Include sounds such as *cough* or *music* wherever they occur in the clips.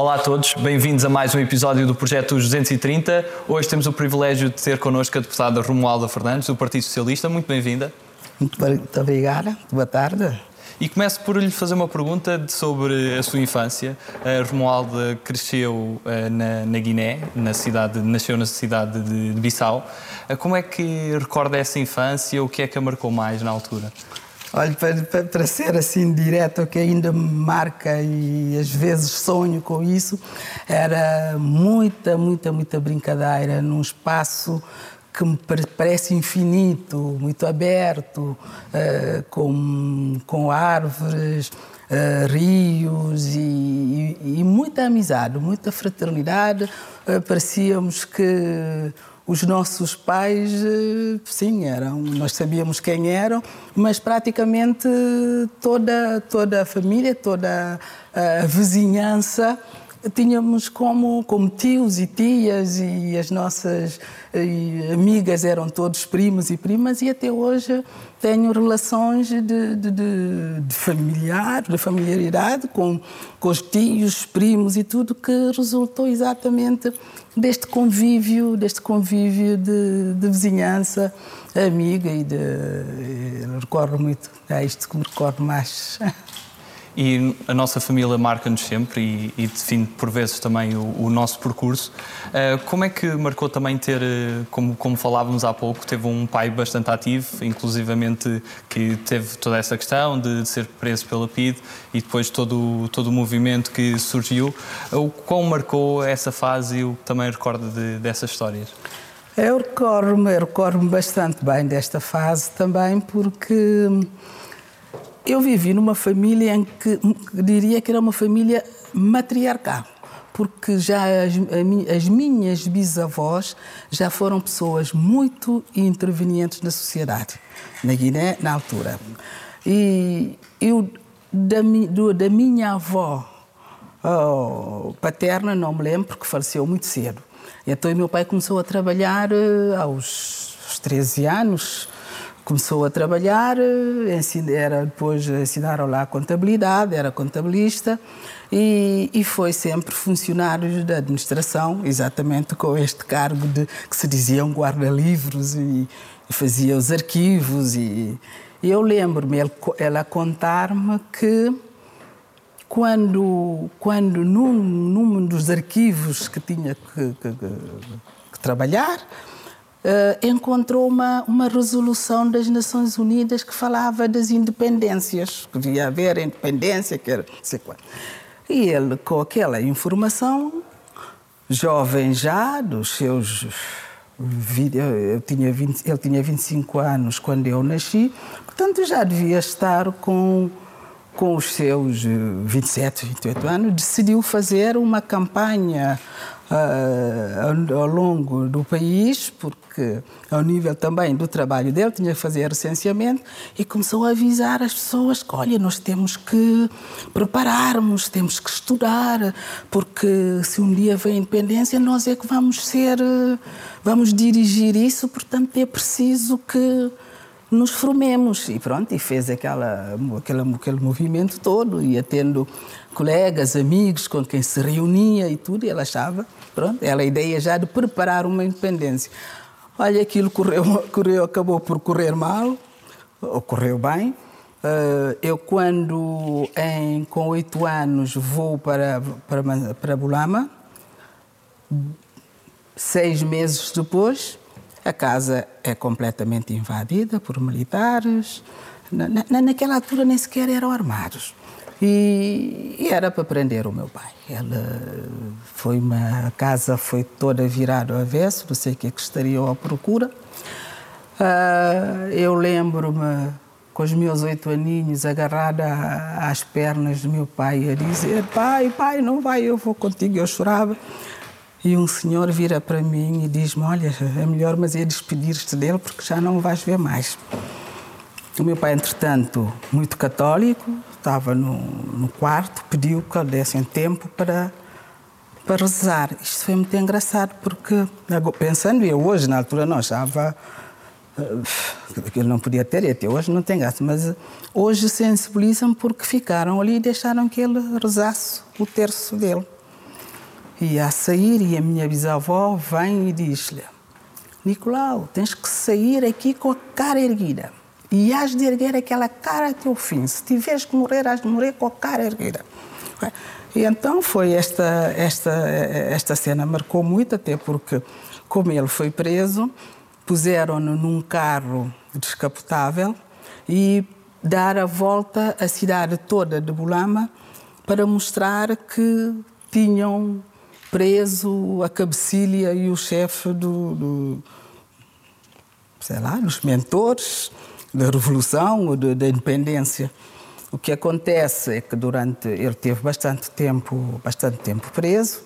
Olá a todos, bem-vindos a mais um episódio do Projeto 230. Hoje temos o privilégio de ter connosco a deputada Romualda Fernandes, do Partido Socialista. Muito bem-vinda. Muito, muito obrigada, boa tarde. E começo por lhe fazer uma pergunta sobre a sua infância. A Romualda cresceu eh, na, na, Guiné, na cidade, nasceu na cidade de, de Bissau. Eh, como é que recorda essa infância? O que é que a marcou mais na altura? Olha, para, para, ser assim direto, que ainda me marca e às vezes sonho com isso, era muita, muita, muita brincadeira num espaço que me parece infinito, muito aberto, uh, com, com árvores, uh, rios e, e, e, muita amizade, muita fraternidade. Uh, parecíamos que os nossos pais, eh, sim, eram, nós sabíamos quem eram, mas praticamente toda, toda a família, toda a vizinhança tínhamos como, como tios e tias e as nossas e amigas eram todos primos e primas e até hoje tenho relações de, de, de, de familiar, de familiaridade com, com os tios, primos e tudo que resultou exatamente deste convívio, deste convívio de, de vizinhança amiga e de recordo muito, é isto que me recordo mais. *laughs* e a nossa família marca-nos sempre e, e, define por vezes também o, o nosso percurso. Uh, como é que marcou também ter, eh, como, como falávamos há pouco, teve um pai bastante ativo, inclusivamente que teve toda essa questão de, de ser preso pela PID e depois todo, todo o movimento que surgiu. O quão marcou essa fase e o que também recorda de, dessas histórias? Eu recordo-me recordo bastante bem desta fase também porque eu vivi numa família em que diria que era uma família matriarcal, porque já as, as minhas bisavós já foram pessoas muito intervenientes na sociedade, na Guiné, na altura. E eu, da, da minha avó oh, paterna, não me lembro, porque faleceu muito cedo. Então, meu pai começou a trabalhar uh, aos 13 anos, começou a trabalhar, eh, era depois ensinaram lá contabilidade, era contabilista e, e, foi sempre funcionário da administração, exatamente com este cargo de que se dizia um guarda-livros e, e, fazia os arquivos e, e eu lembro-me ela contar-me que quando quando num, num dos arquivos que tinha que, que, que trabalhar Uh, encontrou uma, uma resolução das Nações Unidas que falava das independências, que devia haver independência, que era não sei. E ele, com aquela informação, jovem já, dos seus. Eu tinha 20, ele tinha 25 anos quando eu nasci, portanto já devia estar com, com os seus 27, 28 anos, decidiu fazer uma campanha uh, ao longo do país, porque ao nível também do trabalho dele tinha que fazer recenseamento e começou a avisar as pessoas que, olha, nós temos que prepararmos, temos que estudar, porque se um dia vem a independência, nós é que vamos ser, vamos dirigir isso, portanto é preciso que nos formemos. E pronto, e fez aquela, aquele, aquele movimento todo, ia tendo colegas, amigos com quem se reunia e tudo, e ela achava, pronto, ela a ideia já de preparar uma independência. Olha, aquilo correu, *laughs* correu, acabou por correr mal, ocorreu bem. Uh, eu, quando em, com oito anos vou para, para, para Bulama, seis meses depois, a casa é completamente invadida por militares. Na, na, naquela altura nem sequer eram armados. E, e, era para prender o meu pai. Ela foi uma a casa foi toda virada ao avesso, não sei o que é que estariam à procura. Uh, eu lembro-me com os meus oito aninhos agarrada às pernas do meu pai a dizer pai, pai, não vai, eu vou contigo. Eu chorava. E um senhor vira para mim e diz-me, olha, é melhor mas é despedir-te dele porque já não vais ver mais. O meu pai, entretanto, muito católico, estava no, no quarto, pediu que dessem tempo para, para rezar. Isto foi muito engraçado, porque, pensando eu hoje, na altura, não achava eh, que ele não podia ter, e até hoje não tem graça, mas hoje sensibilizam porque ficaram ali e deixaram que ele rezasse o terço dele. ia a sair e a minha bisavó vem e diz-lhe: Nicolau, tens que sair aqui com a cara erguida. E has de erguer aquela cara até o fim. Se tiveres que morrer, has de morrer com a cara erguida. E então foi esta, esta, esta cena, marcou muito, até porque, como ele foi preso, puseram-no num carro descapotável e dar a volta à cidade toda de Bulama para mostrar que tinham preso a cabecilha e o chefe do, do sei lá, dos mentores da revolução ou da independência. O que acontece é que durante ele teve bastante tempo, bastante tempo preso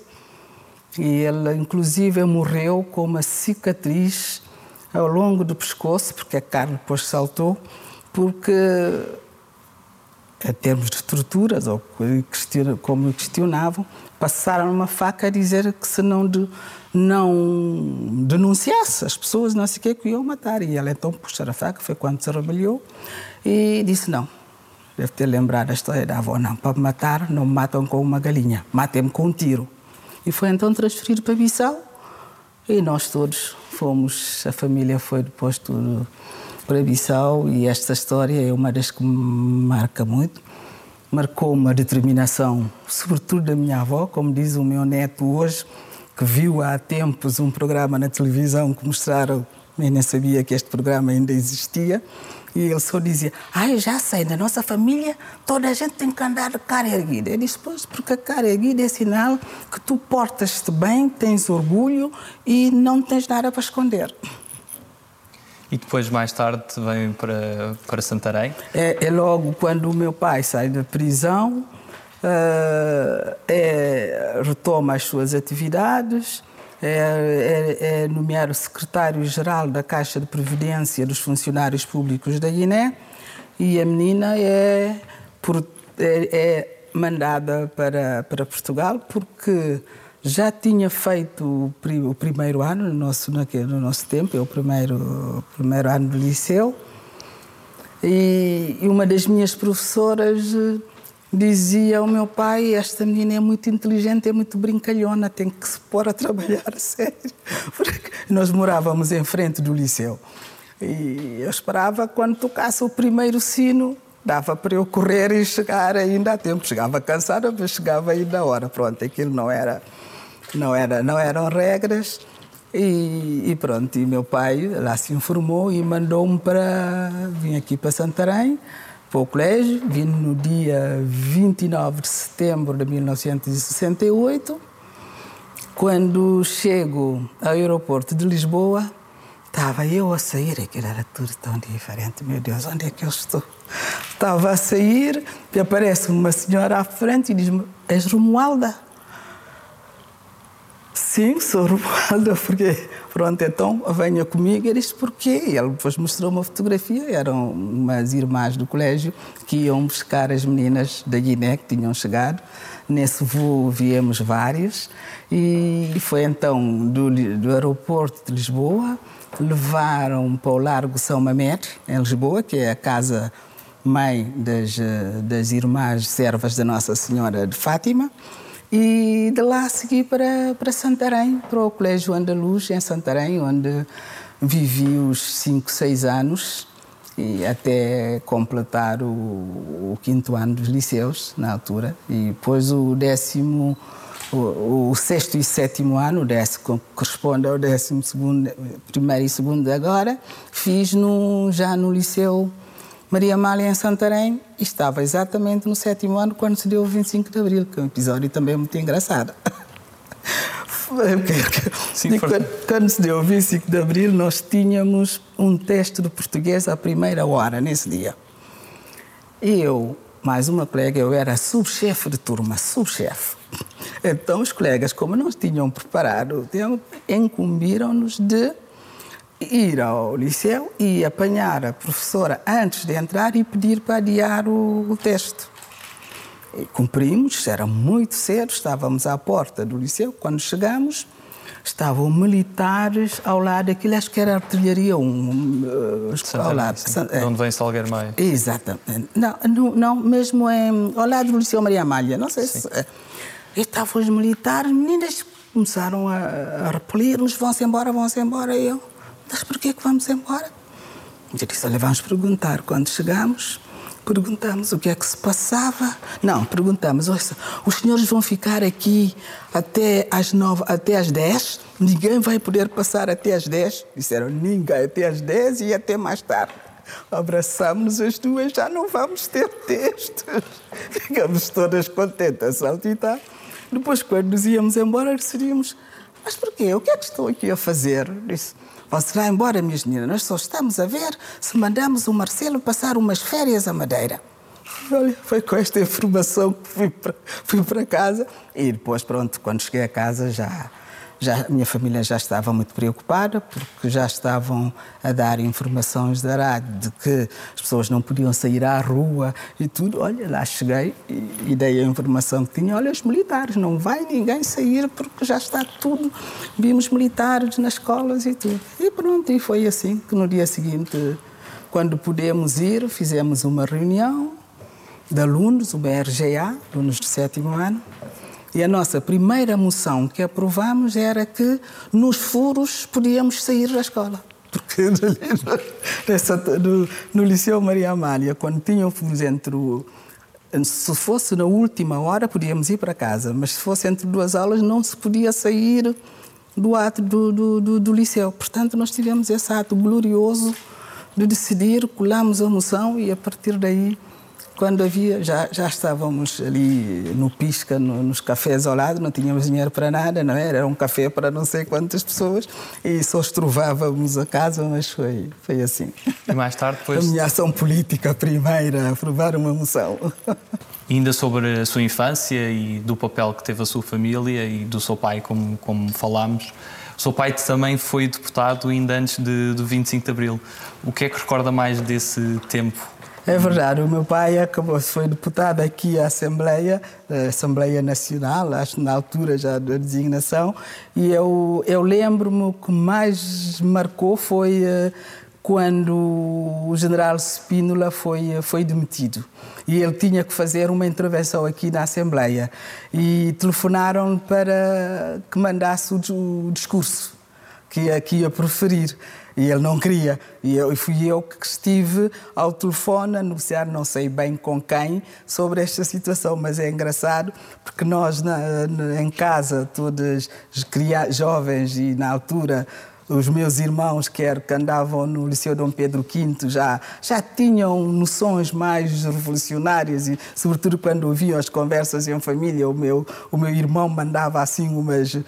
e ele inclusive morreu com uma cicatriz ao longo do pescoço, porque a carne depois saltou, porque em termos de torturas, ou como questionavam, passaram uma faca a dizer que se não, de, não denunciasse as pessoas, não sei o que, que iam matar. E ela então puxou a faca, foi quando se rebeliou, e disse não. Deve ter lembrado a história da avó, não, para me matar, não me matam com uma galinha, matem-me com um tiro. E foi então transferido para Bissau, e nós todos fomos, a família foi depois tudo para Bissau e esta história é uma das que me marca muito. Marcou uma determinação, sobretudo da minha avó, como diz o meu neto hoje, que viu há tempos um programa na televisão que mostraram, eu nem sabia que este programa ainda existia, e ele só dizia: Ah, eu já sei, na nossa família toda a gente tem que andar de cara erguida. Eu disse: Pois, porque a cara erguida é sinal que tu portas-te bem, tens orgulho e não tens nada para esconder. E depois, mais tarde, vem para, para Santarém? É, é logo quando o meu pai sai da prisão, é, retoma as suas atividades, é, é, é nomeado secretário-geral da Caixa de Previdência dos Funcionários Públicos da Guiné e a menina é, por, é, é mandada para, para Portugal porque já tinha feito o, primeiro ano, no nosso, no nosso tempo, é o primeiro, o primeiro ano do liceu, e, uma das minhas professoras dizia ao meu pai: Esta menina é muito inteligente, é muito brincalhona, tem que se pôr a trabalhar *laughs* sério. Porque nós morávamos em frente do liceu. E eu esperava quando tocasse o primeiro sino, dava para eu correr e chegar ainda a tempo. Chegava cansada, mas chegava ainda a hora. Pronto, aquilo não era não, era, não eram regras. E, e, pronto, e meu pai lá se informou e mandou-me para. Vim aqui para Santarém, para o colégio. Vim no dia 29 de setembro de 1968. Quando chego ao aeroporto de Lisboa, estava eu a sair, aquilo era tudo tão diferente. Meu Deus, onde é que eu estou? Estava a sair e aparece uma senhora à frente e diz-me: És Romualda? Sim, sou Romualda, *laughs* porque pronto, então venha comigo. Ele disse porquê? E ele depois mostrou uma fotografia, eram umas irmãs do colégio que iam buscar as meninas da Guiné que tinham chegado. Nesse voo viemos vários e foi então do, do aeroporto de Lisboa, levaram para o Largo São Mamede, em Lisboa, que é a casa mãe das, das irmãs servas da Nossa Senhora de Fátima e de lá segui para, para Santarém, para o Colégio Andaluz, em Santarém, onde vivi os 5, 6 anos e até completar o, o, quinto ano dos liceus, na altura. E depois o décimo, o, o sexto e sétimo ano, o décimo corresponde ao décimo segundo, primeiro e segundo agora, fiz no, já no liceu Maria Amália em Santarém estava exatamente no sétimo ano quando se deu o 25 de Abril, que é um episódio também muito engraçado. *laughs* Sim, quando, quando, se deu o 25 de Abril, nós tínhamos um teste de português à primeira hora, nesse dia. E eu, mais uma colega, eu era subchefe de turma, subchefe. Então, os colegas, como não tinham preparado o tempo, incumbiram-nos de ir ao liceu e apanhar a professora antes de entrar e pedir para adiar o, o teste. E cumprimos, era muito cedo, estávamos à porta do liceu. Quando chegamos, estavam militares ao lado daquilo, acho que era artilharia 1. Um, ao lado. De onde vem Salgueiro Maia. Exatamente. Não, não, não, mesmo em, ao lado do Liceu Maria Amália, não sei sim. se. E estavam os militares, meninas começaram a, a repelir-nos, vão-se embora, vão-se embora. E eu, mas porquê que vamos embora? Eu disse, olha, vamos perguntar. Quando chegamos, perguntamos o que é que se passava. Não, perguntamos, os senhores vão ficar aqui até às nove, até às dez? Ninguém vai poder passar até às dez? Disseram, ninguém, até às dez e até mais tarde. Abraçámos-nos as duas, já não vamos ter textos. *laughs* Ficamos todas contentas, saltitar. Depois, quando nos íamos embora, decidimos: Mas porquê? O que é que estou aqui a fazer? Disse: Você vai embora, minhas meninas, nós só estamos a ver se mandamos o Marcelo passar umas férias à Madeira. Olha, foi com esta informação que fui para, fui para casa e depois, pronto, quando cheguei a casa já já, minha família já estava muito preocupada, porque já estavam a dar informações da rádio de que as pessoas não podiam sair à rua e tudo. Olha, lá cheguei e, e dei a informação que tinha. Olha, os militares, não vai ninguém sair porque já está tudo. Vimos militares nas escolas e tudo. E pronto, e foi assim que no dia seguinte, quando pudemos ir, fizemos uma reunião de alunos, o BRGA, alunos do sétimo ano, e a nossa primeira moção que aprovamos era que nos furos podíamos sair da escola. Porque no, *laughs* no Liceu Maria Amália, quando tinham furos entre o, se fosse na última hora, podíamos ir para casa, mas se fosse entre duas aulas, não se podia sair do ato do, do, do, do liceu. Portanto, nós tivemos esse ato glorioso de decidir, colamos a moção e a partir daí quando havia, já, já estávamos ali no Pisca, no, nos cafés ao lado, não tínhamos dinheiro para nada, não é? Era um café para não sei quantas pessoas e só estrovávamos a casa, mas foi, foi assim. E mais tarde *laughs* depois... A minha ação política primeira, aprovar uma moção. *laughs* Ainda sobre a sua infância e do papel que teve a sua família e do seu pai, como, como falámos, o seu pai também foi deputado ainda antes de, do 25 de Abril. O que é que recorda mais desse tempo é verdade, o meu pai acabou, foi deputado aqui à Assembleia, Assembleia Nacional, acho na altura já da designação, e eu, eu lembro-me que mais marcou foi uh, quando o general Spínola foi, foi demitido. E ele tinha que fazer uma intervenção aqui na Assembleia. E telefonaram para que mandasse o, o discurso que, que ia proferir. E ele não queria. E eu, fui eu que estive ao telefone a negociar, não sei bem com quem, sobre esta situação. Mas é engraçado porque nós, na, na, em casa, todas jovens e na altura os meus irmãos, quer que andavam no Liceu Dom Pedro V, já, já tinham noções mais revolucionárias e, sobretudo, quando ouviam as conversas em família, o meu, o meu irmão mandava assim umas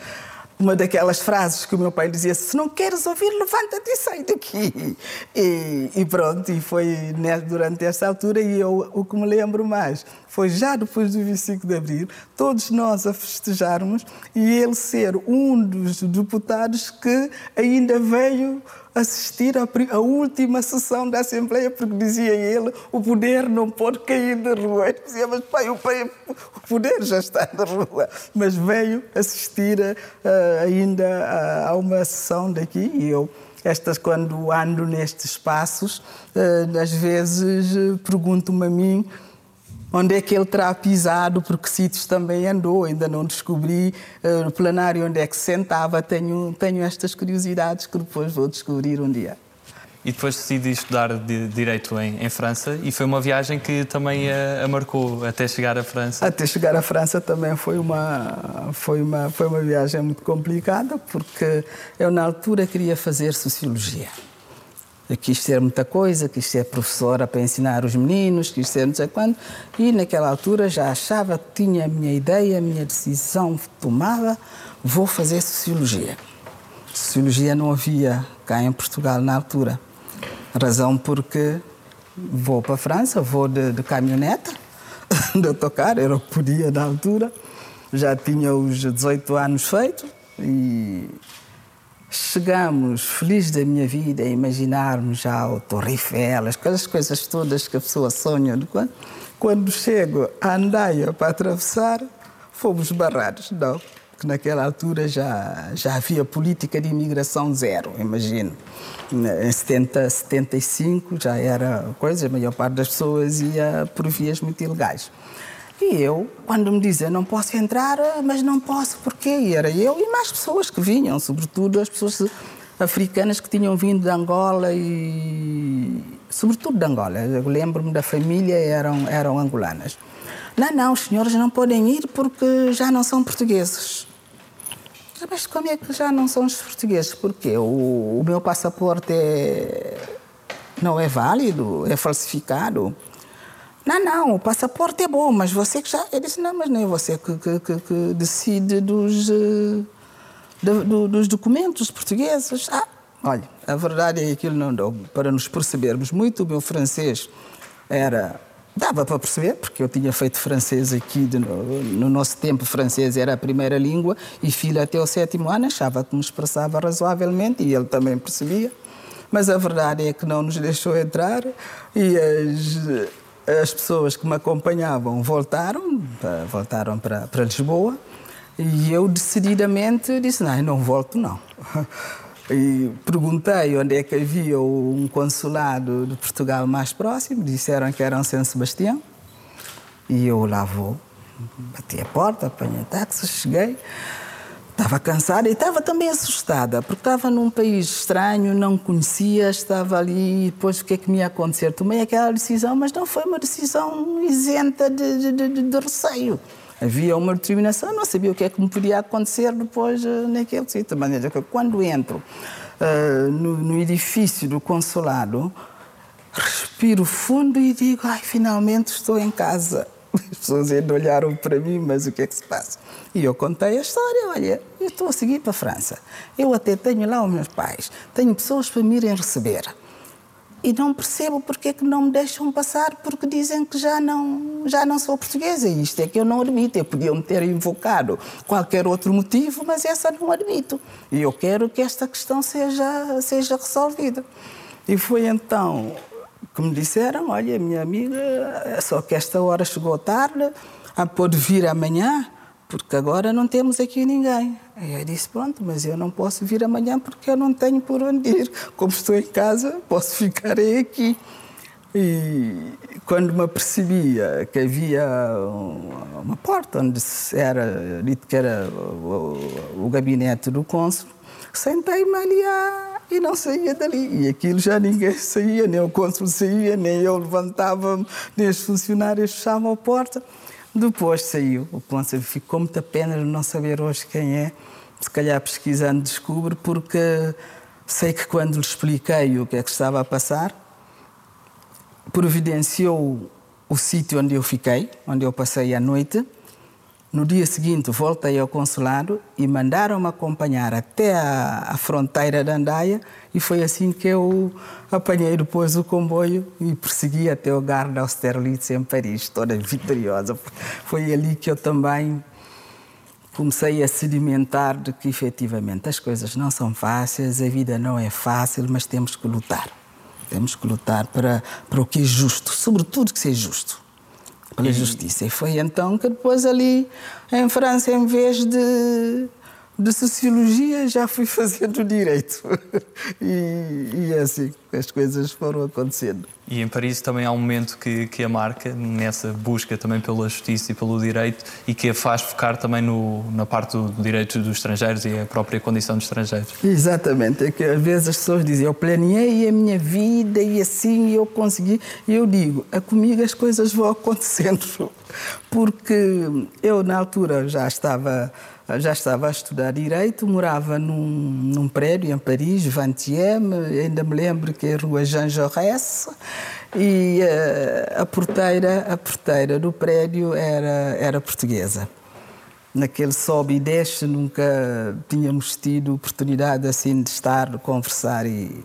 uma daquelas frases que o meu pai dizia: se não queres ouvir, levanta-te e sai daqui. E, e, pronto, e foi né, durante essa altura. E eu, o que me lembro mais foi já depois do 25 de Abril, todos nós a festejarmos e ele ser um dos deputados que ainda veio assistir à última sessão da Assembleia, porque dizia ele, o poder não pode cair da rua. Ele dizia, mas pai, o, pai, o poder já está na rua. Mas veio assistir uh, ainda a, a uma sessão daqui e eu estas quando ando nestes espaços, uh, às vezes uh, pergunto-me a mim onde é que ele terá pisado, porque sítios também andou, ainda não descobri uh, o plenário onde é que se sentava, tenho, tenho estas curiosidades que depois vou descobrir um dia. E depois decidi estudar de Direito em, em, França e foi uma viagem que também a, a, marcou até chegar à França. Até chegar à França também foi uma, foi, uma, foi uma viagem muito complicada porque eu na altura queria fazer Sociologia. Quis ser muita coisa, quis ser professora para ensinar os meninos, quis ser não sei quando. E naquela altura já achava que tinha a minha ideia, a minha decisão tomada, vou fazer Sociologia. Sociologia não havia cá em Portugal na altura. Razão porque vou para a França, vou de, de caminhoneta, *laughs* de autocar, era o que podia na altura. Já tinha os 18 anos feito e chegamos, felizes da minha vida, a imaginarmos já o Torre Eiffel, aquelas coisas todas que a pessoa sonha. Quando, quando chego a Andaia para atravessar, fomos barrados. Não, porque naquela altura já, já havia política de imigração zero, imagino. Em 70, 75 já era coisa, a maior parte das pessoas ia por vias muito ilegais. E eu, quando me dizem não posso entrar, mas não posso porquê? Era eu e mais pessoas que vinham, sobretudo as pessoas africanas que tinham vindo de Angola e sobretudo de Angola. Eu lembro-me da família, eram, eram angolanas. Não, não, os senhores não podem ir porque já não são portugueses. Mas como é que já não são os portugueses? Porque o, o meu passaporte é, não é válido, é falsificado. Não, não, o passaporte é bom, mas você que já. Eu disse, não, mas não é você que, que, que, que decide dos, uh, do, dos documentos portugueses. Ah, olha, a verdade é que não deu para nos percebermos muito. O meu francês era. Dava para perceber, porque eu tinha feito francês aqui, de, no, no, nosso tempo, francês era a primeira língua, e filho até o sétimo ano achava que me expressava razoavelmente, e ele também percebia. Mas a verdade é que não nos deixou entrar, e as as pessoas que me acompanhavam voltaram, voltaram para, para Lisboa e eu decididamente disse, não, não volto não. *laughs* E perguntei onde é que havia um consulado de Portugal mais próximo, disseram que era em São Sebastião e eu lá vou. Bati a porta, apanhei táxi, cheguei. Estava cansada e estava também assustada, porque estava num país estranho, não conhecia, estava ali, e depois o que é que me ia acontecer? Tomei aquela decisão, mas não foi uma decisão isenta de, de, de, de receio. Havia uma determinação, não sabia o que é que me podia acontecer depois uh, naquele sítio. De maneira que quando entro uh, no, no edifício do consulado, respiro fundo e digo, ai, finalmente estou em casa. As pessoas ainda olharam para mim, mas o que é que se passa? E eu contei a história, olha, eu estou a seguir para a França. Eu até tenho lá os meus pais, tenho pessoas para me irem receber. E não percebo porque é que não me deixam passar, porque dizem que já não, já não sou portuguesa. E isto é que eu não admito. Eu podia me ter invocado qualquer outro motivo, mas essa não admito. E eu quero que esta questão seja, seja resolvida. E foi então que me disseram: Olha, minha amiga, só que esta hora chegou tarde, a pode vir amanhã, porque agora não temos aqui ninguém. E eu disse: Pronto, mas eu não posso vir amanhã porque eu não tenho por onde ir. Como estou em casa, posso ficar aqui. E quando me apercebia que havia uma porta onde era dito que era o, o gabinete do cônsul, sentei-me ali a e não saía dali. E aquilo já ninguém *laughs* saía, nem o cônsul saía, nem eu levantava-me, nem os funcionários fechavam a porta. Depois saiu o cônsul, ficou muita pena de não saber hoje quem é. Se calhar pesquisando descubro, porque sei que quando lhe expliquei o que é que estava a passar, providenciou o sítio onde eu fiquei, onde eu passei a noite, no dia seguinte, voltei ao consulado e mandaram-me acompanhar até a, a, fronteira da Andaia e foi assim que eu apanhei depois o comboio e persegui até o Gare d'Austerlitz em Paris, toda vitoriosa. Foi ali que eu também comecei a sedimentar de que efetivamente as coisas não são fáceis, a vida não é fácil, mas temos que lutar. Temos que lutar para, para o que é justo, sobretudo que seja justo pela justiça. E foi então que depois ali em França, em vez de, de sociologia, já fui *laughs* fazendo direito. e, e é assim as coisas foram acontecendo. E em Paris também há um momento que, que a marca, nessa busca também pela justiça e pelo direito, e que a faz focar também no, na parte do direito dos estrangeiros e a própria condição dos estrangeiros. Exatamente, é que às vezes as pessoas dizem, eu planeei a minha vida e assim eu consegui. E eu digo, a comigo as coisas vão *laughs* acontecendo, porque eu na altura já estava já estava a estudar Direito, morava num, num prédio em Paris, 20e, ainda me lembro que é rua Jean Jaurès, e uh, a, porteira, a porteira do prédio era, era portuguesa. Naquele sobe e desce nunca tínhamos tido oportunidade assim de estar, de conversar e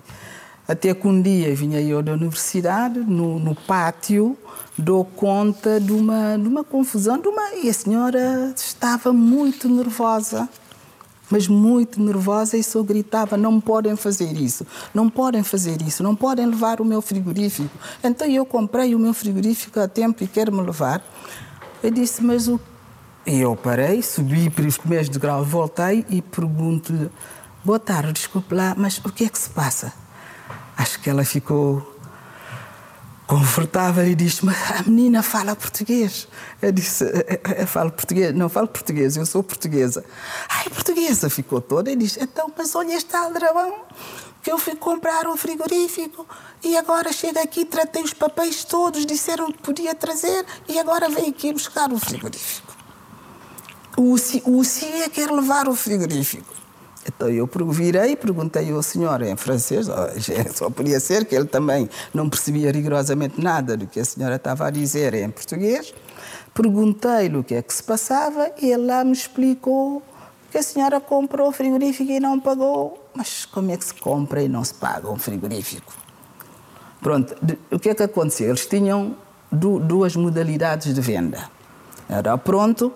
até que um dia vinha eu da universidade, no, no pátio, dou conta de uma, de uma confusão, de uma, e a senhora estava muito nervosa, mas muito nervosa, e só gritava: Não podem fazer isso, não podem fazer isso, não podem levar o meu frigorífico. Então eu comprei o meu frigorífico a tempo e quero me levar. Eu disse: Mas o. E eu parei, subi para os primeiros degraus, voltei e pergunto-lhe: Boa tarde, desculpe lá, mas o que é que se passa? Acho que ela ficou confortável e disse: Mas a menina fala português. Eu disse: Eu falo português. Não falo português, eu sou portuguesa. Ai, portuguesa. Ficou toda e disse: Então, mas olha este aldrabão que eu fui comprar um frigorífico e agora chega aqui, tratei os papéis todos, disseram que podia trazer e agora vem aqui buscar o frigorífico. O, o CIA quer levar o frigorífico. Então eu virei e perguntei ao senhor em francês, só podia ser que ele também não percebia rigorosamente nada do que a senhora estava a dizer em português. Perguntei-lhe o que é que se passava e ele lá me explicou que a senhora comprou o frigorífico e não pagou. Mas como é que se compra e não se paga um frigorífico? Pronto, o que é que aconteceu? Eles tinham duas modalidades de venda. Era pronto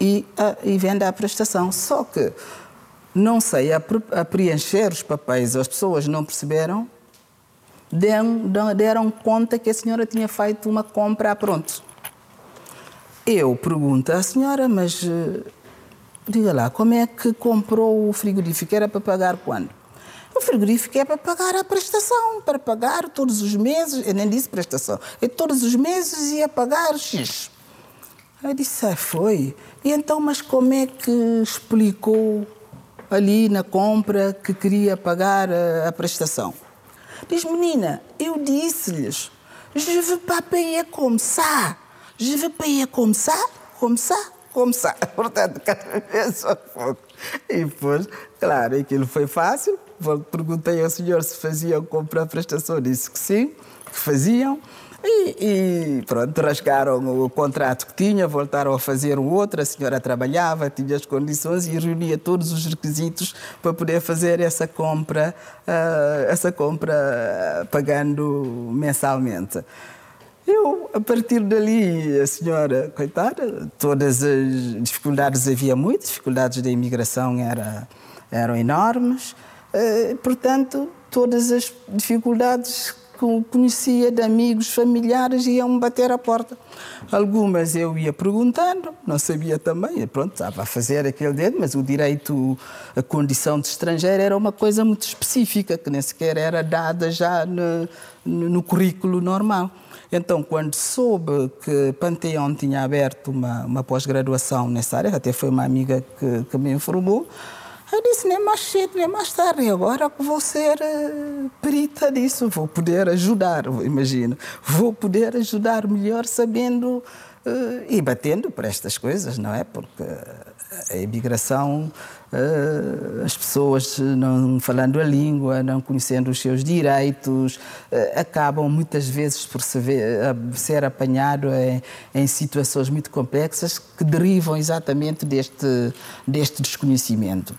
e, a, e venda à prestação. Só que não sei, a, a preencher os papéis, as pessoas não perceberam, deram, deram conta que a senhora tinha feito uma compra a pronto. Eu pergunto à senhora, mas eh, diga lá, como é que comprou o frigorífico? Era para pagar quando? O frigorífico é para pagar a prestação, para pagar todos os meses, eu nem disse prestação, e todos os meses ia pagar X. Eu disse, ah, foi. E então, mas como é que explicou ali na compra que queria pagar a, a prestação. Diz, menina, eu disse-lhes, je veux pas payer comme ça. Je veux payer comme ça, comme ça, comme ça. *laughs* Portanto, cada vez só pouco. E depois, claro, aquilo foi fácil. Perguntei ao senhor se faziam compra a prestação. Disse que sim, que faziam. E, e, pronto, rasgaram o contrato que tinha, voltaram a fazer o outro. A senhora trabalhava, tinha as condições e reunia todos os requisitos para poder fazer essa compra, uh, essa compra pagando mensalmente. Eu, a partir dali, a senhora, coitada, todas as dificuldades, havia muitas, dificuldades da imigração era, eram enormes, uh, portanto, todas as dificuldades conhecia de amigos, familiares, iam-me bater a porta. Algumas eu ia perguntando, não sabia também, pronto, estava a fazer aquele dedo, mas o direito à condição de estrangeiro era uma coisa muito específica, que nem sequer era dada já no, no currículo normal. Então, quando soube que Panteão tinha aberto uma, uma pós-graduação nessa área, até foi uma amiga que, que me informou, eu disse, nem mais cedo, nem mais tarde. Agora vou ser uh, perita disso, vou poder ajudar, imagino. Vou poder ajudar melhor sabendo uh, e batendo por estas coisas, não é? Porque a imigração, uh, as pessoas não falando a língua, não conhecendo os seus direitos, acabam muitas vezes por se ver, ser apanhado em, em situações muito complexas que derivam exatamente deste, deste desconhecimento.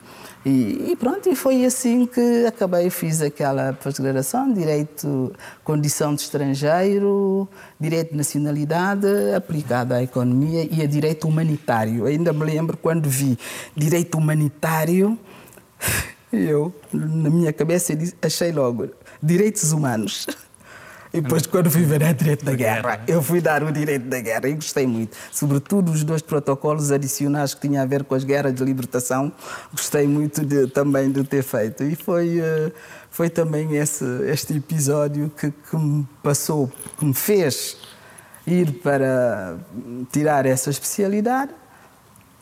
E, e, pronto, e foi assim que acabei, fiz aquela pós-graduação, Direito, Condição de Estrangeiro, Direito de Nacionalidade, aplicada à Economia e a Direito Humanitário. Ainda me lembro quando vi Direito Humanitário, *laughs* eu, na minha cabeça, achei logo Direitos Humanos. *laughs* E depois, quando fui ver a direito da guerra, eu fui dar o direito da guerra e gostei muito. Sobretudo os dois protocolos adicionais que tinham a ver com as guerras de libertação, gostei muito de, também de ter feito. E foi, eh, foi também esse, este episódio que, que me passou, que me fez ir para tirar essa especialidade.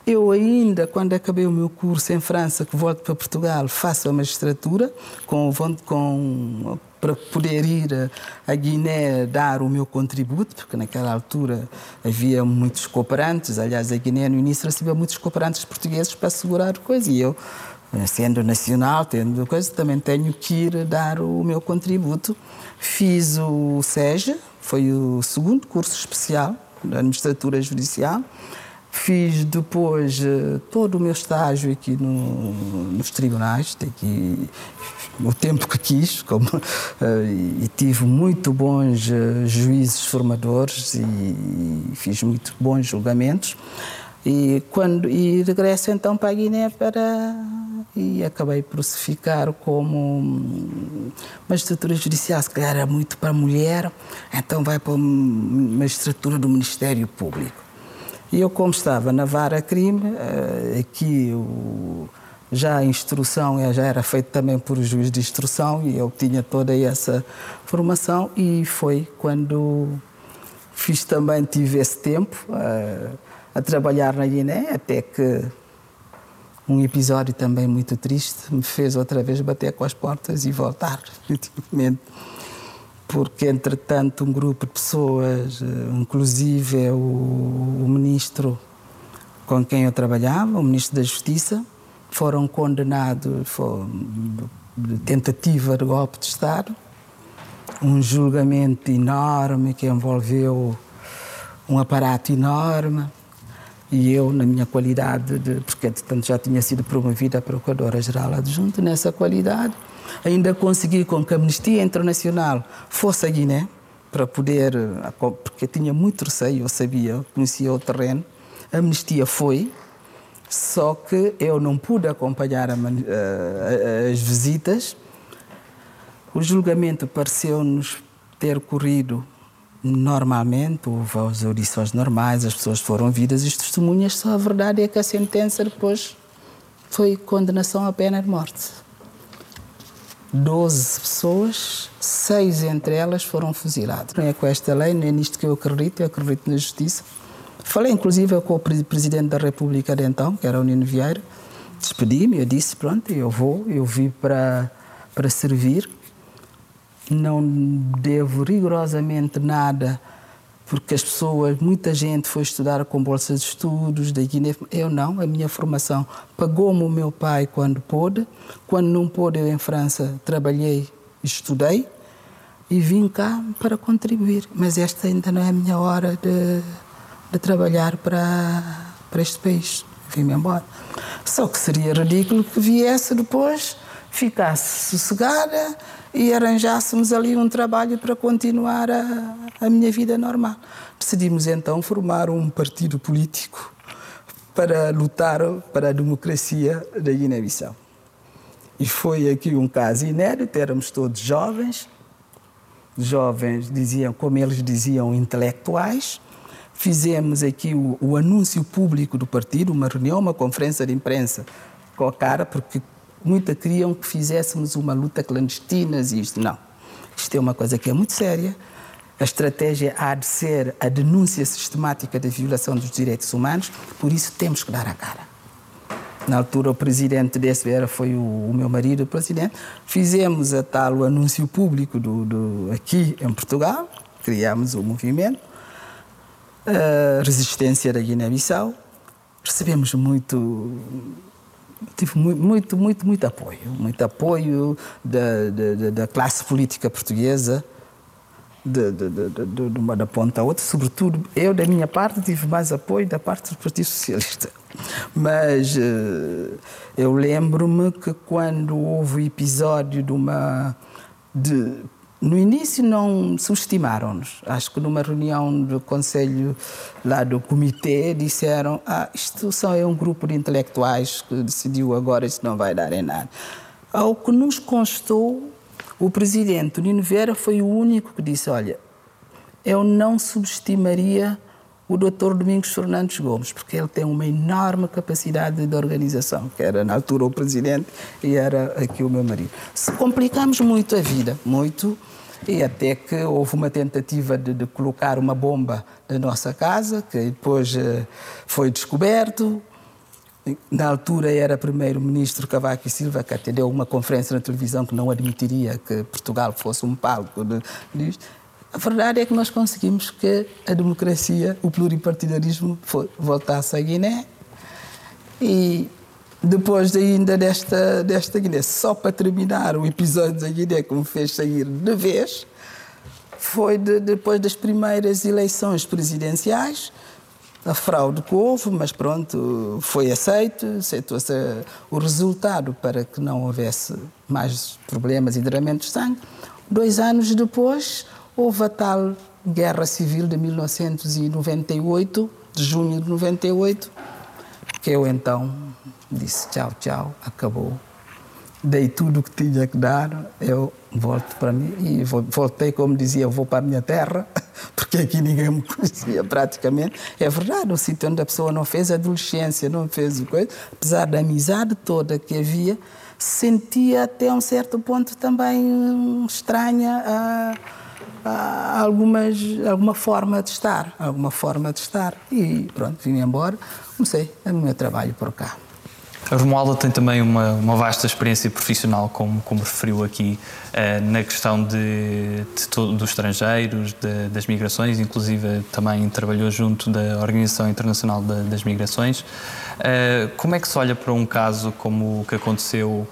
Eu ainda, quando acabei o meu curso em França, que volto para Portugal, faço a magistratura com, com para poder ir à Guiné dar o meu contributo, porque naquela altura havia muitos cooperantes, aliás, a Guiné no início recebia muitos cooperantes portugueses para assegurar coisas, e eu, sendo nacional, tendo coisa, também tenho que ir dar o meu contributo. Fiz o SEJ, foi o segundo curso especial da administratura judicial, Fiz depois uh, todo o meu estágio aqui no, nos tribunais, aqui, o tempo que quis, como, uh, *laughs* e tive muito bons uh, juízes formadores e, fiz muito bons julgamentos. E, quando, e regresso então para a Guiné para, e acabei por se ficar como magistratura judicial, que era muito para mulher, então vai para a magistratura do Ministério Público. E eu, como estava na vara crime, eh, aqui o, já a instrução eh, já era feita também por juiz de instrução e eu tinha toda essa formação e foi quando fiz também, tive esse tempo a, a trabalhar na Guiné, até que um episódio também muito triste me fez outra vez bater com as portas e voltar, *laughs* definitivamente. Porque, entretanto, um grupo de pessoas, eh, inclusive o, o ministro com quem eu trabalhava, o ministro da Justiça, foram condenados de tentativa de golpe de Estado, um julgamento enorme que envolveu um aparato enorme e eu, na minha qualidade de, porque portanto já tinha sido promovida a Procuradora-Geral Adjunta, nessa qualidade, ainda consegui com que a Amnistia Internacional fosse a Guiné, para poder, porque tinha muito receio, eu sabia, conhecia o terreno, a Amnistia foi, só que eu não pude acompanhar a, a, as visitas. O julgamento pareceu-nos ter corrido normalmente, houve as audições normais, as pessoas foram ouvidas e as testemunhas, só a verdade é que a sentença depois foi condenação à pena de morte. Doze pessoas, seis entre elas foram fuziladas. Não é com esta lei, nem é nisto que eu acredito, eu acredito na justiça. Falei inclusive com o presidente da República de então, que era o Nino Vieira, despedi-me, eu disse, pronto, eu vou, eu vim para, para servir, não devo rigorosamente nada, porque as pessoas, muita gente foi estudar com bolsas de estudos da Guiné, eu não, a minha formação pagou-me o meu pai quando pôde, quando não pôde eu em França trabalhei, estudei e vim cá para contribuir, mas esta ainda não é a minha hora de de trabalhar para, para este país. Vim-me embora. Só que seria ridículo que viesse depois, ficasse sossegada e arranjássemos ali um trabalho para continuar a, a minha vida normal. Decidimos então formar um partido político para lutar para a democracia da Guiné-Bissau. E foi aqui um caso inédito, éramos todos jovens, jovens diziam, como eles diziam, intelectuais, Fizemos aqui o, o anúncio público do partido, uma reunião, uma conferência de imprensa com a cara, porque muita queriam que fizéssemos uma luta clandestina e isto. Não. Isto é uma coisa que é muito séria. A estratégia há de ser a denúncia sistemática da violação dos direitos humanos, por isso temos que dar a cara. Na altura, o presidente desse era foi o, o, meu marido, o presidente. Fizemos a tal o anúncio público do, do aqui em Portugal, criámos o movimento a resistência da Guiné-Bissau. Recebemos muito tive muito, muito, muito apoio, muito apoio da, da, da classe política portuguesa, de, de, de, de, uma da ponta a outra. Sobretudo, eu, da minha parte, tive mais apoio da parte do Partido Socialista. Mas eh, eu lembro-me que quando houve o episódio de uma. De, no início não subestimaram-nos. Acho que numa reunião do conselho lá do comitê disseram ah, isto só é um grupo de intelectuais que decidiu agora isso não vai dar em nada. Ao que nos constou, o presidente Nino Vieira foi o único que disse, olha, eu não subestimaria o Dr. Domingos Fernandes Gomes, porque ele tem uma enorme capacidade de organização, que era na altura o presidente e era aqui o meu marido. Se complicamos muito a vida, muito, e até que houve uma tentativa de, de colocar uma bomba na nossa casa, que depois uh, foi descoberto. Na altura era primeiro-ministro Cavaco Silva que até deu uma conferência na televisão que não admitiria que Portugal fosse um palco disto. A verdade é que nós conseguimos que a democracia, o pluripartidarismo voltasse à Guiné e depois ainda desta, desta Guiné, só para terminar o episódio da Guiné que me fez sair de vez, foi de, depois das primeiras eleições presidenciais, a fraude que houve, mas pronto, foi aceito, aceitou-se o resultado para que não houvesse mais problemas e derramamentos de sangue. Dois anos depois, houve a tal Guerra Civil de 1998, de junho de 98, que eu então disse tchau, tchau, acabou. dei tudo o que tinha que dar, eu volto para mim e voltei, como dizia, vou para a minha terra, *laughs* porque aqui ninguém me conhecia praticamente. É verdade, o sítio onde a pessoa não fez adolescência, não fez coisa, apesar da amizade toda que havia, sentia até um certo ponto também hum, estranha a, algumas, alguma forma de estar, alguma forma de estar. E pronto, vim embora, comecei o meu trabalho por cá. A Romualda tem também uma, uma, vasta experiência profissional, como, como referiu aqui, eh, na questão de, de dos estrangeiros, de, das migrações, inclusive também trabalhou junto da Organização Internacional de, das Migrações. Eh, como é que se olha para um caso como o que aconteceu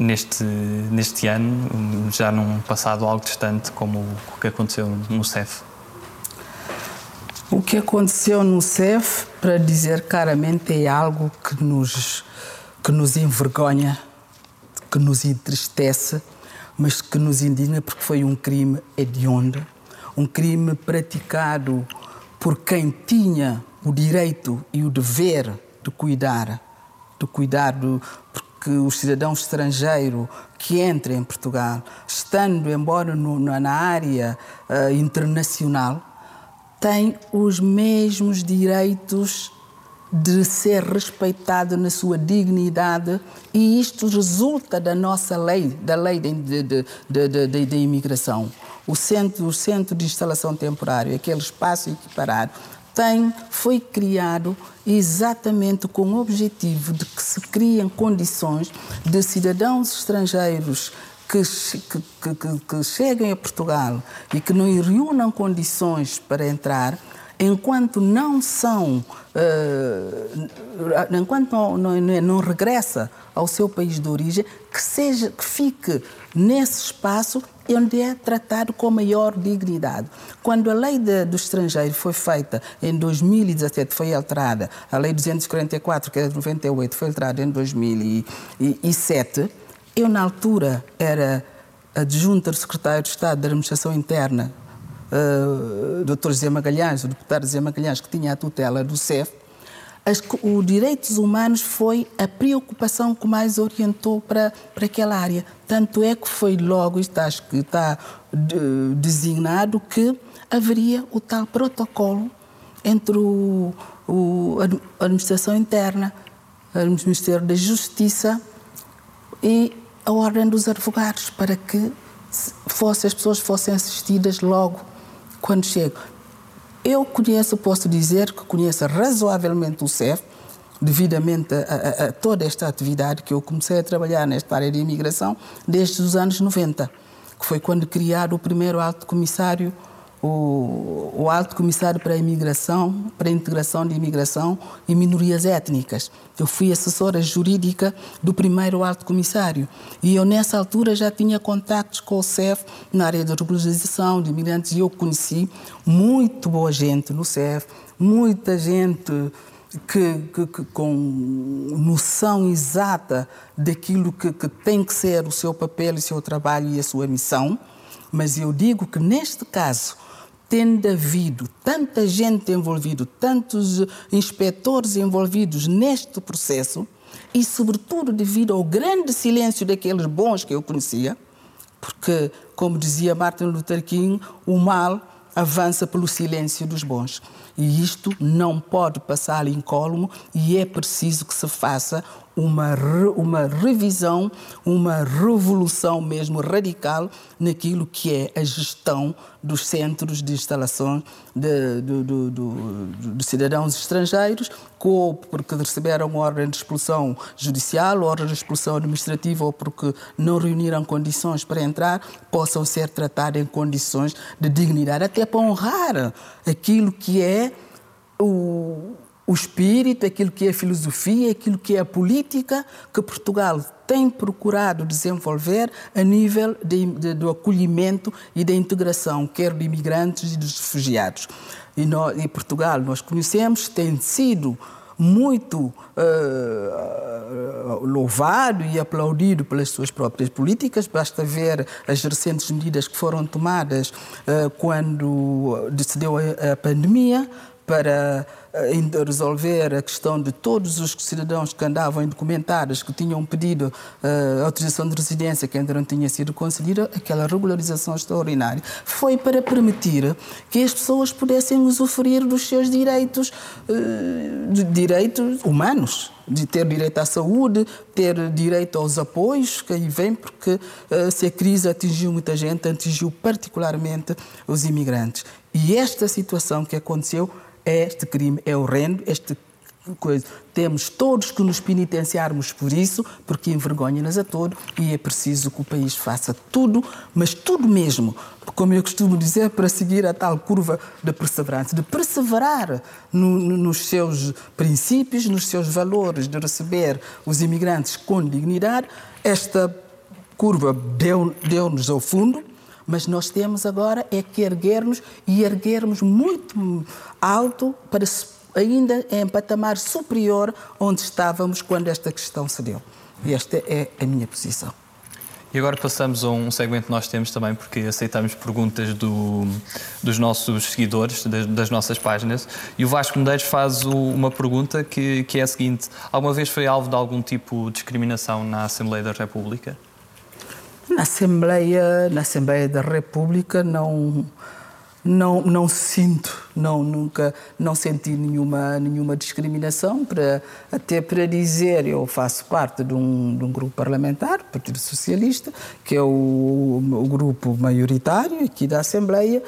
neste, neste ano, já num passado algo distante, como o que aconteceu no CEF? O que aconteceu no CEF, para dizer claramente, é algo que nos, que nos envergonha, que nos entristece, mas que nos indigna porque foi um crime hediondo, um crime praticado por quem tinha o direito e o dever de cuidar, de cuidar do, porque os cidadãos estrangeiros que entram em Portugal, estando embora no, na área uh, internacional, tem os mesmos direitos de ser respeitado na sua dignidade e isto resulta da nossa lei, da lei de, de, de, de imigração. O centro, o centro de instalação temporária, aquele espaço equiparado, tem, foi criado exatamente com o objetivo de que se criem condições de cidadãos estrangeiros que, que, que, que cheguem a Portugal e que não reúnam condições para entrar, enquanto não são, uh, enquanto não, não, não, regressa ao seu país de origem, que, seja, que fique nesse espaço onde é tratado com maior dignidade. Quando a lei de, do estrangeiro foi feita em 2017, foi alterada, a lei 244, que é de 98, foi alterada em 2007, eu, na altura, era adjunta do secretário de Estado da Administração Interna, uh, Dr. José Magalhães, o deputado José Magalhães, que tinha a tutela do CEF. As, os direitos humanos foi a preocupação que mais orientou para, para aquela área. Tanto é que foi logo, está, está de, designado, que haveria o tal protocolo entre o, o, a administração interna, o Ministério da Justiça e a ordem dos advogados para que fosse, as pessoas fossem assistidas logo quando chegam. Eu conheço, posso dizer que conheço razoavelmente o CEF, devidamente a, a, a, toda esta atividade que eu comecei a trabalhar nesta área de imigração desde os anos 90, que foi quando criado o primeiro alto comissário o, o Alto Comissário para a Imigração, para a Integração de Imigração e Minorias Étnicas. Eu fui assessora jurídica do primeiro Alto Comissário e eu nessa altura já tinha contactos com o CEF na área da regularização de imigrantes e eu conheci muito boa gente no CEF, muita gente que, que, que, com noção exata daquilo que, que, tem que ser o seu papel, o seu trabalho e a sua missão. Mas eu digo que neste caso tendo havido tanta gente envolvida, tantos inspectores envolvidos neste processo, e sobretudo devido ao grande silêncio daqueles bons que eu conhecia, porque, como dizia Martin Luther King, o mal avança pelo silêncio dos bons. E isto não pode passar incólume e é preciso que se faça uma, uma revisão, uma revolução mesmo radical naquilo que é a gestão dos centros de instalação de, de, de, de cidadãos estrangeiros, ou porque receberam ordem de expulsão judicial, ordem de expulsão administrativa, ou porque não reuniram condições para entrar, possam ser tratados em condições de dignidade, até para honrar aquilo que é o o espírito, aquilo que é filosofia, aquilo que é a política que Portugal tem procurado desenvolver a nível de, de, do acolhimento e da integração, quer de imigrantes e dos refugiados. E em Portugal, nós conhecemos, tem sido muito uh, louvado e aplaudido pelas suas próprias políticas. Basta ver as recentes medidas que foram tomadas uh, quando decidiu a, a pandemia para resolver a questão de todos os cidadãos que andavam indocumentados, que tinham pedido uh, autorização de residência, que ainda não tinha sido concedida, aquela regularização extraordinária, foi para permitir que as pessoas pudessem usufruir dos seus direitos, uh, direitos humanos de ter direito à saúde, ter direito aos apoios que aí vem, porque uh, se a crise atingiu muita gente, atingiu particularmente os imigrantes. E esta situação que aconteceu este crime é horrendo, este coisa. Temos todos que nos penitenciarmos por isso, porque envergonha-nos a todos e é preciso que o país faça tudo, mas tudo mesmo, como eu costumo dizer, para seguir a tal curva de perseverança, de perseverar no, no, nos seus princípios, nos seus valores, de receber os imigrantes com dignidade. Esta curva deu-nos deu ao fundo, mas nós temos agora é que erguermos e erguermos muito alto para ainda em patamar superior onde estávamos quando esta questão se deu. E esta é a minha posição. E agora passamos a um segmento que nós temos também, porque aceitamos perguntas do, dos nossos seguidores, das, das, nossas páginas. E o Vasco Medeiros faz o, uma pergunta que, que é a seguinte: Alguma vez foi alvo de algum tipo de discriminação na Assembleia da República? Na Assembleia, na Assembleia da República não não não sinto, não nunca não senti nenhuma nenhuma discriminação para até para dizer eu faço parte de um, de um grupo parlamentar, Partido Socialista, que é o, o grupo maioritário aqui da Assembleia,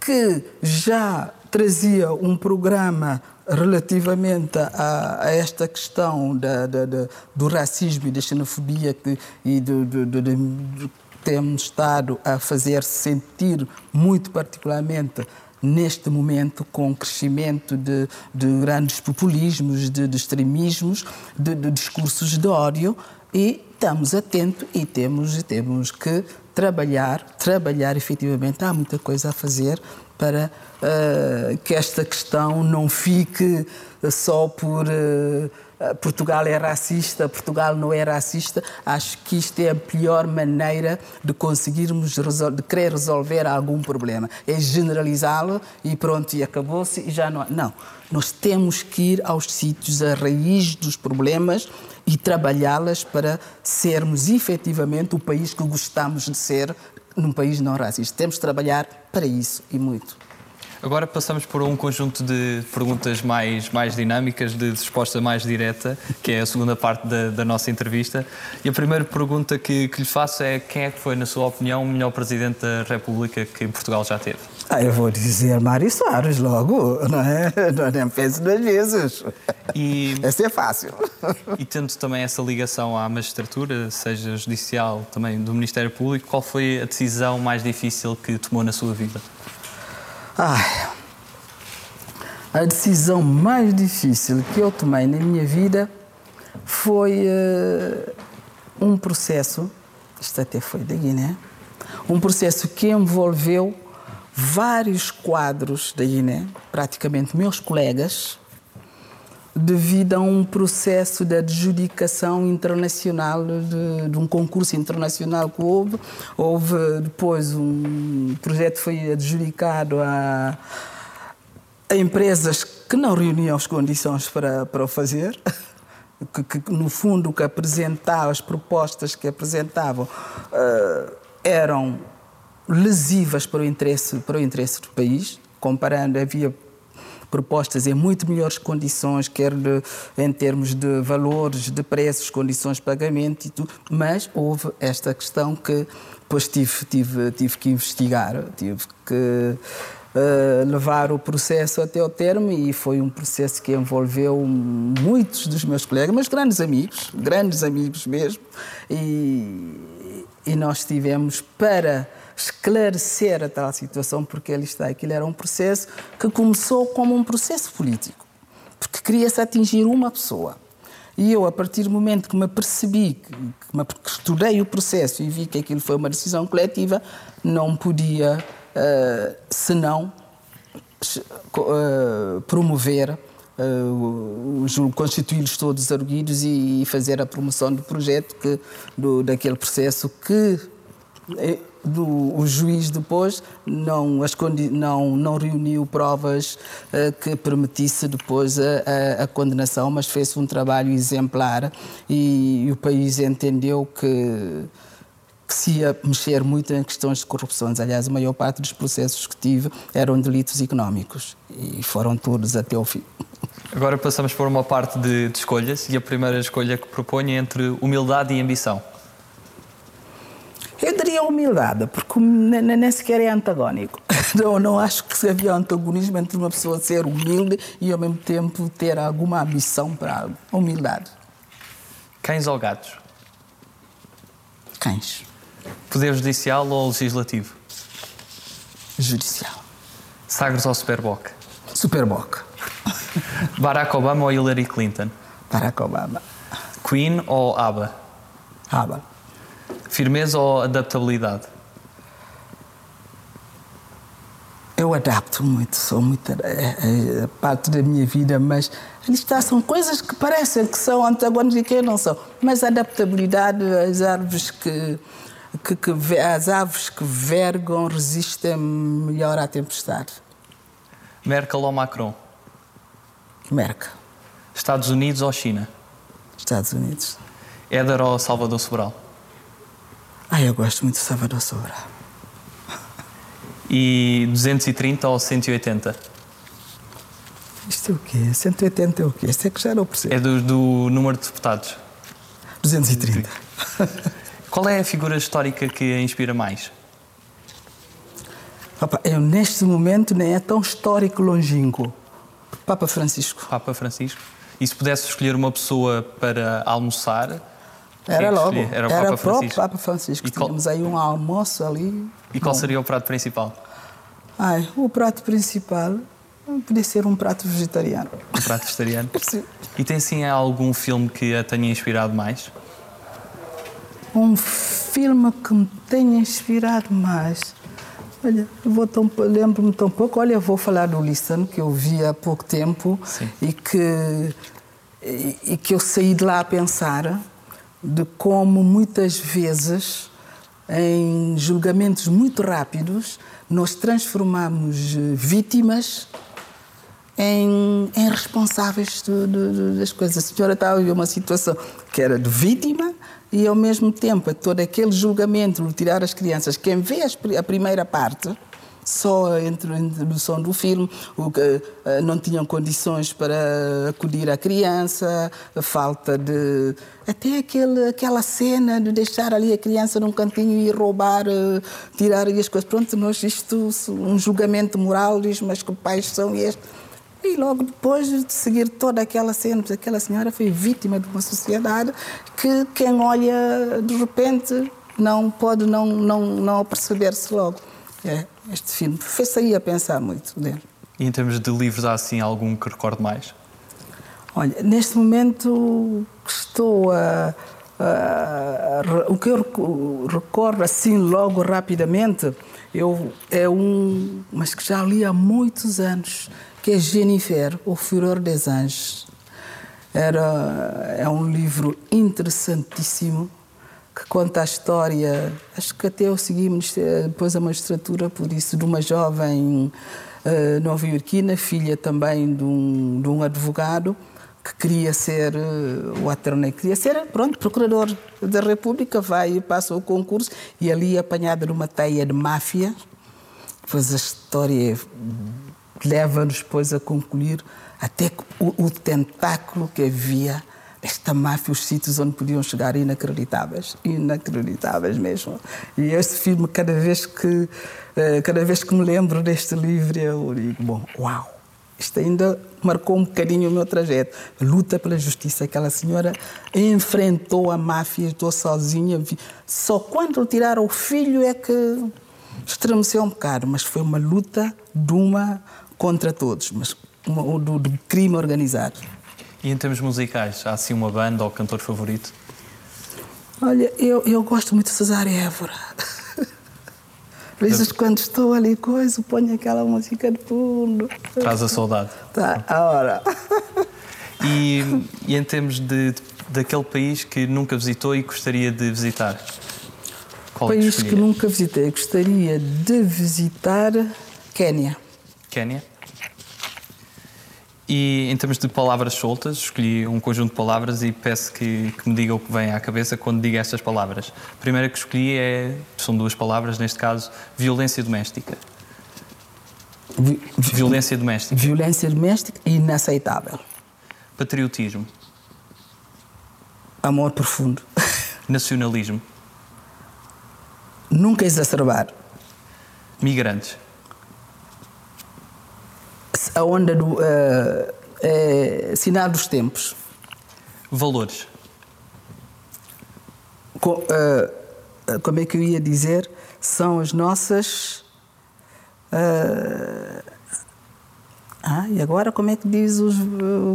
que já trazia um programa relativamente a, a, esta questão da, da, da, do racismo e da xenofobia que, e do, do, do, do temos estado a fazer sentir muito particularmente neste momento com o crescimento de, de grandes populismos, de, de extremismos, de, de, discursos de ódio e estamos atentos e temos, temos que trabalhar, trabalhar efetivamente, há muita coisa a fazer para uh, que esta questão não fique só por uh, Portugal é racista, Portugal não é racista. Acho que isto é a pior maneira de conseguirmos de querer resolver algum problema. É generalizá-lo e pronto, e acabou-se e já não. Não. Nós temos que ir aos sítios, à raiz dos problemas e trabalhá-las para sermos efetivamente o país que gostamos de ser num país não racista. Temos de trabalhar para isso e muito. Agora passamos por um conjunto de perguntas mais, mais dinâmicas, de resposta mais direta, que é a segunda parte da, da nossa entrevista. E a primeira pergunta que, que lhe faço é quem é que foi, na sua opinião, o melhor Presidente da República que Portugal já teve? Ah, eu vou dizer Mário Soares logo, não é? Não nem penso duas vezes. E, Essa é fácil. E tendo também essa ligação à magistratura, seja judicial, também do Ministério Público, qual foi a decisão mais difícil que tomou na sua vida? A decisão mais difícil que eu tomei na minha vida foi uh, um processo, isto até foi da Guiné, um processo que envolveu vários quadros da Guiné, praticamente meus colegas, devido a um processo de adjudicação internacional de, de, um concurso internacional que houve. Houve depois um projeto foi adjudicado a, a empresas que não reuniam as condições para, para o fazer. *laughs* Que, que, no fundo, que apresentavam, as propostas que apresentavam uh, eram lesivas para o interesse para o interesse do país comparando havia propostas em muito melhores condições, quer de, em termos de valores, de preços, condições de pagamento e tudo, mas houve esta questão que depois tive, tive, tive que investigar, tive que Uh, levar o processo até o termo e foi um processo que envolveu muitos dos meus colegas, mas grandes amigos, grandes amigos mesmo, e, e nós tivemos para esclarecer a tal situação, porque ele está aquilo era um processo que começou como um processo político, porque queria-se atingir uma pessoa. E eu, a partir do momento que me percebi, que, que estudei o processo e vi que aquilo foi uma decisão coletiva, não podia, uh, senão, uh, promover uh, constituí-los todos arguidos e, e, fazer a promoção do projeto que, do, daquele processo que do, o juiz depois não, as, não, não reuniu provas uh, que permitisse depois a, a, a condenação, mas fez um trabalho exemplar e, e o país entendeu que que se ia mexer muito em questões de corrupção. Aliás, a maior parte dos processos que tive eram delitos económicos e foram todos até ao fim. Agora passamos por uma parte de, de escolhas e a primeira escolha que proponho é entre humildade e ambição. Eu diria humildade, porque nem sequer é antagónico. *laughs* Não, não acho que havia antagonismo entre uma pessoa ser humilde e ao mesmo tempo ter alguma ambição para algo. Humildade. Cães ou gatos? Cães. Poder judicial ou legislativo? Judicial. Sagres ou Superboc? Superboc. *laughs* Barack Obama ou Hillary Clinton? Barack Obama. Queen ou ABBA? ABBA. Firmeza ou adaptabilidade? Eu adapto muito, sou muito. É, é parte da minha vida, mas está, são coisas que parecem que são antagônicas e que não são. Mas a adaptabilidade, as árvores que, que, que, as aves que vergam resistem melhor à tempestade. Merkel ou Macron? Merkel. Estados Unidos ou China? Estados Unidos. Éder ou Salvador Sobral? Ah, eu gosto muito de Salvador Sobral. E 230 ou 180? Isto é o quê? 180 é o quê? Isto é que já não percebo. É do, do número de deputados. 230. *laughs* Qual é a figura histórica que a inspira mais? Papa, eu neste momento nem é tão histórico longínquo. Papa Francisco. Papa Francisco. E se pudesse escolher uma pessoa para almoçar, era logo. Era o Era Papa próprio Francisco. Papa Francisco. E qual- Tínhamos aí um almoço ali. E qual Bom. seria o prato principal? Ai, o prato principal podia ser um prato vegetariano. Um prato vegetariano? *laughs* Sim. E tem sim algum filme que a tenha inspirado mais? Um filme que me tenha inspirado mais. Olha, eu vou tão, lembro-me tão pouco. Olha, vou falar do Listen, que eu vi há pouco tempo Sim. e que, e, e que eu saí de lá a pensar de como muitas vezes, em julgamentos muito rápidos, nós transformamos eh, vítimas em, em responsáveis de- de- das coisas. A senhora estava a viver uma situação que era de vítima e, ao mesmo tempo, todo aquele julgamento tirar as crianças. Quem vê a primeira parte, só a introdução do filme, eh, não tinham condições para acudir à criança, a falta de. Até aquele, aquela cena de deixar ali a criança num cantinho e roubar, eh, tirar as coisas. Pronto, nós, isto, um julgamento moral, diz, mas que pais são estes? E logo depois de seguir toda aquela cena, aquela senhora foi vítima de uma sociedade que quem olha de repente não pode não, não, não perceber-se logo. É, este filme fez sair a pensar muito dele. E em termos de livros, há assim algum que recorde mais? Olha, neste momento estou a, o que eu reco- recordo assim logo rapidamente eu, é um, mas que já li há muitos anos, que é Jennifer, O Furor des Anjos. Era, é um livro interessantíssimo que conta a história, acho que até eu segui depois a magistratura por isso, de uma jovem eh, nova-iorquina, filha também de um, de um advogado, que queria ser, eh, o attorney, queria ser, pronto, procurador da República, vai e passa o concurso e ali apanhada numa teia de máfia, depois a história leva-nos depois a concluir até o, o tentáculo que havia desta máfia, os sítios onde podiam chegar inacreditáveis, inacreditáveis mesmo. E este filme, cada vez que, eh, cada vez que me lembro deste livro, eu digo, bom, uau, isto ainda marcou um bocadinho o meu trajeto. A luta pela justiça. Aquela senhora enfrentou a máfia, estou sozinha. Só quando tiraram o filho é que estremeceu um bocado, mas foi uma luta de uma contra todos, mas uma, do, do crime organizado. E em termos musicais, há assim uma banda ou cantor favorito? Olha, eu, eu gosto muito de Cesário Évora. *laughs* Às vezes, quando estou ali, coisa, ponho aquela música de fundo. Traz a saudade. Tá, a hora. E, e em termos de, daquele país que nunca visitou e gostaria de visitar? Qual é país que, que, nunca visitei. Gostaria de visitar Quénia. Quénia. E em termos de palavras soltas, escolhi um conjunto de palavras e peço que, que, me diga o que vem à cabeça quando diga estas palavras. A primeira que escolhi é, são duas palavras, neste caso, violência doméstica. Vi, violência doméstica. Violência doméstica inaceitável. Patriotismo. Amor profundo. Nacionalismo. Nunca exacerbar. Migrantes. A onda do. Uh, é, sinal dos tempos. Valores. Co, uh, como é que eu ia dizer? São as nossas. Uh, ah, e agora como é que diz os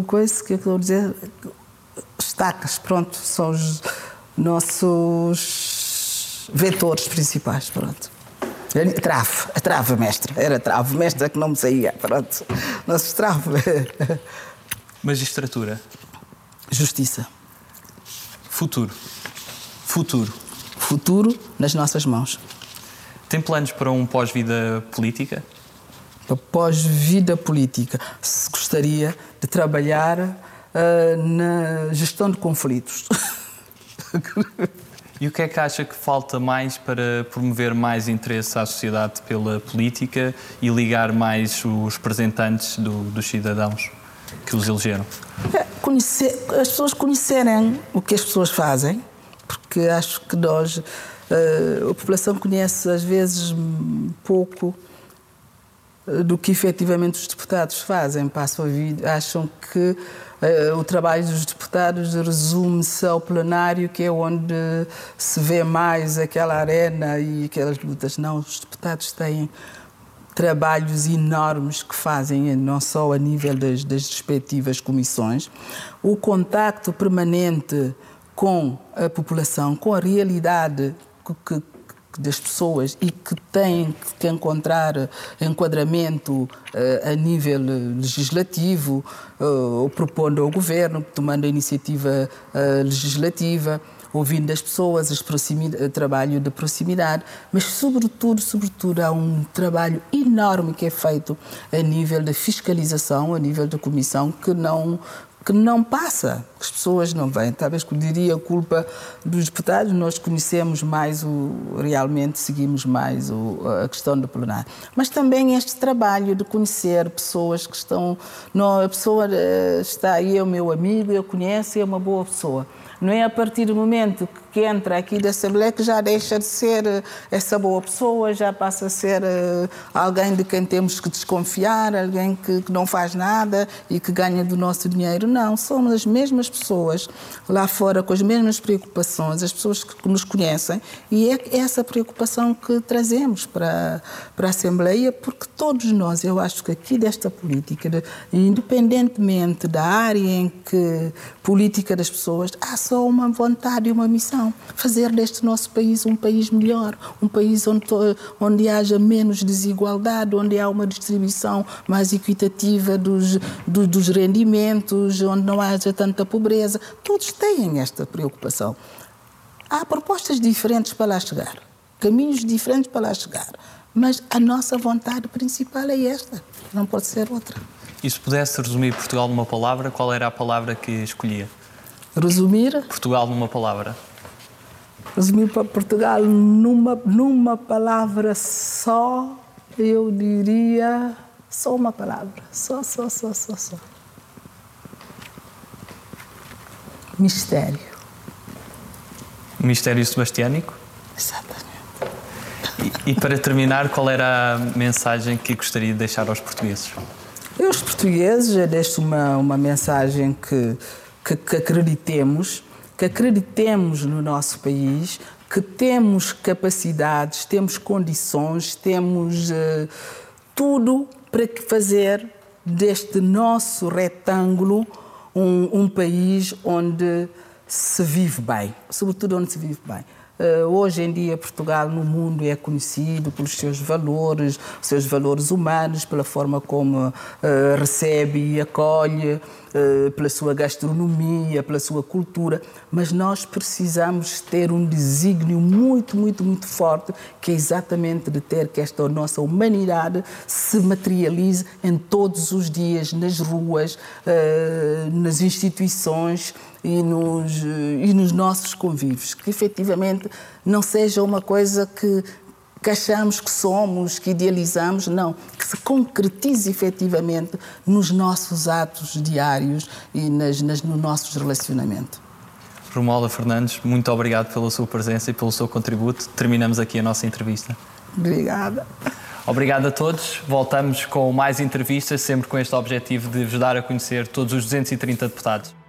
coisas que eu estou a dizer? Estacas, pronto, são os nossos vetores principais, pronto. Trave, a trave, mestre. Era trave, mestre que não me saía, pronto. Nossos trave. Magistratura. Justiça. Futuro. Futuro. Futuro nas nossas mãos. Tem planos para um pós-vida política? Pós-vida política. Se gostaria de trabalhar uh, na gestão de conflitos. *laughs* E o que é que acha que falta mais para promover mais interesse à sociedade pela política e ligar mais os representantes do, dos cidadãos que os elegeram? É, conhecer, as pessoas conhecerem o que as pessoas fazem, porque acho que nós, uh, a população conhece às vezes pouco do que efetivamente os deputados fazem. Passam a vida, acham que uh, o trabalho dos deputados resume-se ao plenário, que é onde se vê mais aquela arena e aquelas lutas. Não, os deputados têm trabalhos enormes que fazem, não só a nível das, das respectivas comissões, o contacto permanente com a população, com a realidade que, das pessoas e que têm que encontrar enquadramento uh, a nível legislativo, uh, ou propondo ao governo, tomando a iniciativa legislativa, ouvindo as pessoas, as trabalho de proximidade, mas sobretudo, sobretudo há um trabalho enorme que é feito a nível da fiscalização, a nível da comissão, que não que não passa, que as pessoas não vêm. Talvez que eu diria a culpa dos deputados, nós conhecemos mais o, realmente seguimos mais o, a questão do plenário. Mas também este trabalho de conhecer pessoas que estão, não, a pessoa eh, está aí, é o meu amigo, eu conheço, é uma boa pessoa. Não é a partir do momento que entra aqui da Assembleia que já deixa de ser eh, essa boa pessoa, já passa a ser uh, alguém de quem temos que desconfiar, alguém que, que, não faz nada e que ganha do nosso dinheiro. Não, somos as mesmas pessoas lá fora com as mesmas preocupações, as pessoas que nos conhecem e é essa preocupação que trazemos para, para a Assembleia, porque todos nós, eu acho que aqui desta política, de, independentemente da área em que política das pessoas, há só uma vontade e uma missão: fazer deste nosso país um país melhor, um país onde, onde haja menos desigualdade, onde há uma distribuição mais equitativa dos, dos, dos rendimentos, onde não haja tanta pobreza. Todos têm esta preocupação. Há propostas diferentes para lá chegar, caminhos diferentes para lá chegar, mas a nossa vontade principal é esta, não pode ser outra. E se pudesse resumir Portugal numa palavra, qual era a palavra que escolhia? Resumir? Portugal numa palavra. Resumir para Portugal numa, numa palavra só, eu diria só uma palavra. Só, só, só, só, só. Mistério. Mistério sebastiânico? Exatamente. E, e para terminar, qual era a mensagem que gostaria de deixar aos portugueses? Eu, aos portugueses, eu deixo uma, uma mensagem que que, que acreditemos, que acreditemos no nosso país, que temos capacidades, temos condições, temos uh, tudo para fazer deste nosso retângulo um, um, país onde se vive bem, sobretudo onde se vive bem. Uh, hoje em dia, Portugal no mundo é conhecido pelos seus valores, seus valores humanos, pela forma como uh, recebe e acolhe. Uh, pela sua gastronomia, pela sua cultura, mas nós precisamos ter um desígnio muito, muito, muito forte, que é exatamente de ter que esta nossa humanidade se materialize em todos os dias, nas ruas, nas instituições, e nos, e nos nossos convívios, que efetivamente não seja uma coisa que, que achamos que somos, que idealizamos, não, que se concretize efetivamente nos nossos atos diários e nas, nas, no nosso relacionamento. Romualda Fernandes, muito obrigado pela sua presença e pelo seu contributo. Terminamos aqui a nossa entrevista. Obrigada. Obrigado a todos. Voltamos com mais entrevistas, sempre com este objetivo de vos dar a conhecer todos os 230 deputados.